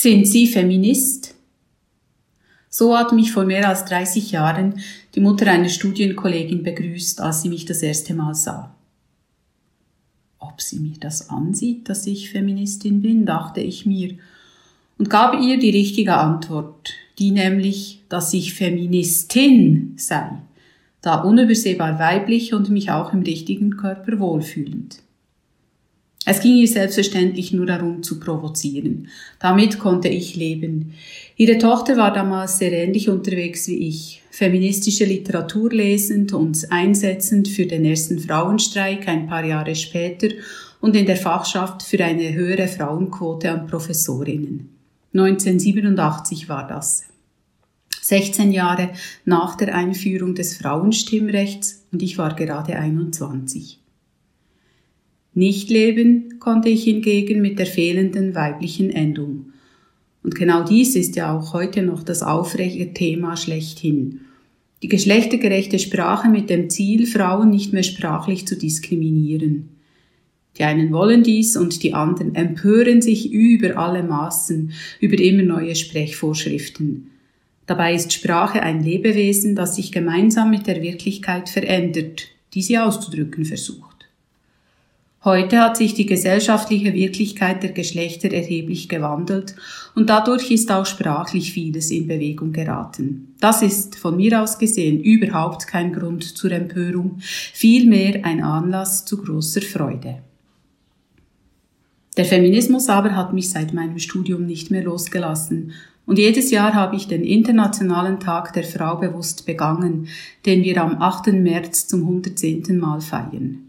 Sind Sie Feminist? So hat mich vor mehr als 30 Jahren die Mutter einer Studienkollegin begrüßt, als sie mich das erste Mal sah. Ob sie mir das ansieht, dass ich Feministin bin, dachte ich mir, und gab ihr die richtige Antwort, die nämlich, dass ich Feministin sei, da unübersehbar weiblich und mich auch im richtigen Körper wohlfühlend. Es ging ihr selbstverständlich nur darum zu provozieren. Damit konnte ich leben. Ihre Tochter war damals sehr ähnlich unterwegs wie ich, feministische Literatur lesend und einsetzend für den ersten Frauenstreik ein paar Jahre später und in der Fachschaft für eine höhere Frauenquote an Professorinnen. 1987 war das. 16 Jahre nach der Einführung des Frauenstimmrechts und ich war gerade 21. Nicht leben konnte ich hingegen mit der fehlenden weiblichen Endung. Und genau dies ist ja auch heute noch das aufregende Thema schlechthin. Die geschlechtergerechte Sprache mit dem Ziel, Frauen nicht mehr sprachlich zu diskriminieren. Die einen wollen dies und die anderen empören sich über alle Maßen über immer neue Sprechvorschriften. Dabei ist Sprache ein Lebewesen, das sich gemeinsam mit der Wirklichkeit verändert, die sie auszudrücken versucht. Heute hat sich die gesellschaftliche Wirklichkeit der Geschlechter erheblich gewandelt und dadurch ist auch sprachlich vieles in Bewegung geraten. Das ist von mir aus gesehen überhaupt kein Grund zur Empörung, vielmehr ein Anlass zu großer Freude. Der Feminismus aber hat mich seit meinem Studium nicht mehr losgelassen und jedes Jahr habe ich den Internationalen Tag der Frau bewusst begangen, den wir am 8. März zum 110. Mal feiern.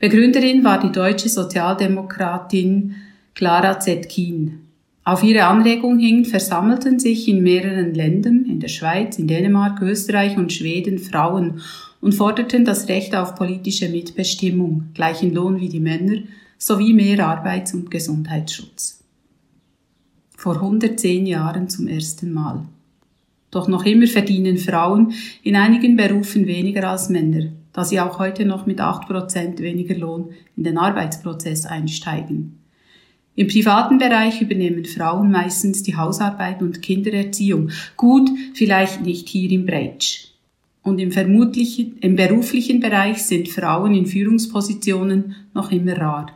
Begründerin war die deutsche Sozialdemokratin Clara Zetkin. Auf ihre Anregung hin versammelten sich in mehreren Ländern, in der Schweiz, in Dänemark, Österreich und Schweden Frauen und forderten das Recht auf politische Mitbestimmung, gleichen Lohn wie die Männer sowie mehr Arbeits- und Gesundheitsschutz. Vor 110 Jahren zum ersten Mal. Doch noch immer verdienen Frauen in einigen Berufen weniger als Männer da sie auch heute noch mit 8% weniger Lohn in den Arbeitsprozess einsteigen. Im privaten Bereich übernehmen Frauen meistens die Hausarbeit und Kindererziehung. Gut, vielleicht nicht hier im Breitsch. Und im, vermutlichen, im beruflichen Bereich sind Frauen in Führungspositionen noch immer rar.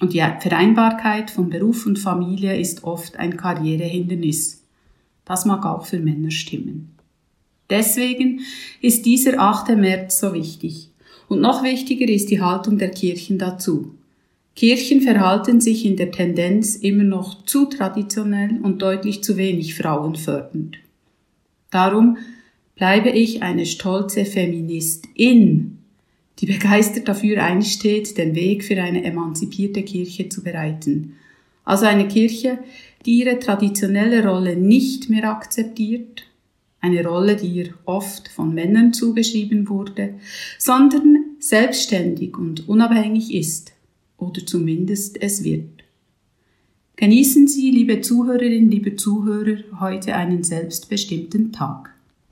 Und die Vereinbarkeit von Beruf und Familie ist oft ein Karrierehindernis. Das mag auch für Männer stimmen. Deswegen ist dieser 8. März so wichtig. Und noch wichtiger ist die Haltung der Kirchen dazu. Kirchen verhalten sich in der Tendenz immer noch zu traditionell und deutlich zu wenig frauenfördernd. Darum bleibe ich eine stolze Feministin, die begeistert dafür einsteht, den Weg für eine emanzipierte Kirche zu bereiten. Also eine Kirche, die ihre traditionelle Rolle nicht mehr akzeptiert eine Rolle, die ihr oft von Männern zugeschrieben wurde, sondern selbstständig und unabhängig ist, oder zumindest es wird. Genießen Sie, liebe Zuhörerinnen, liebe Zuhörer, heute einen selbstbestimmten Tag.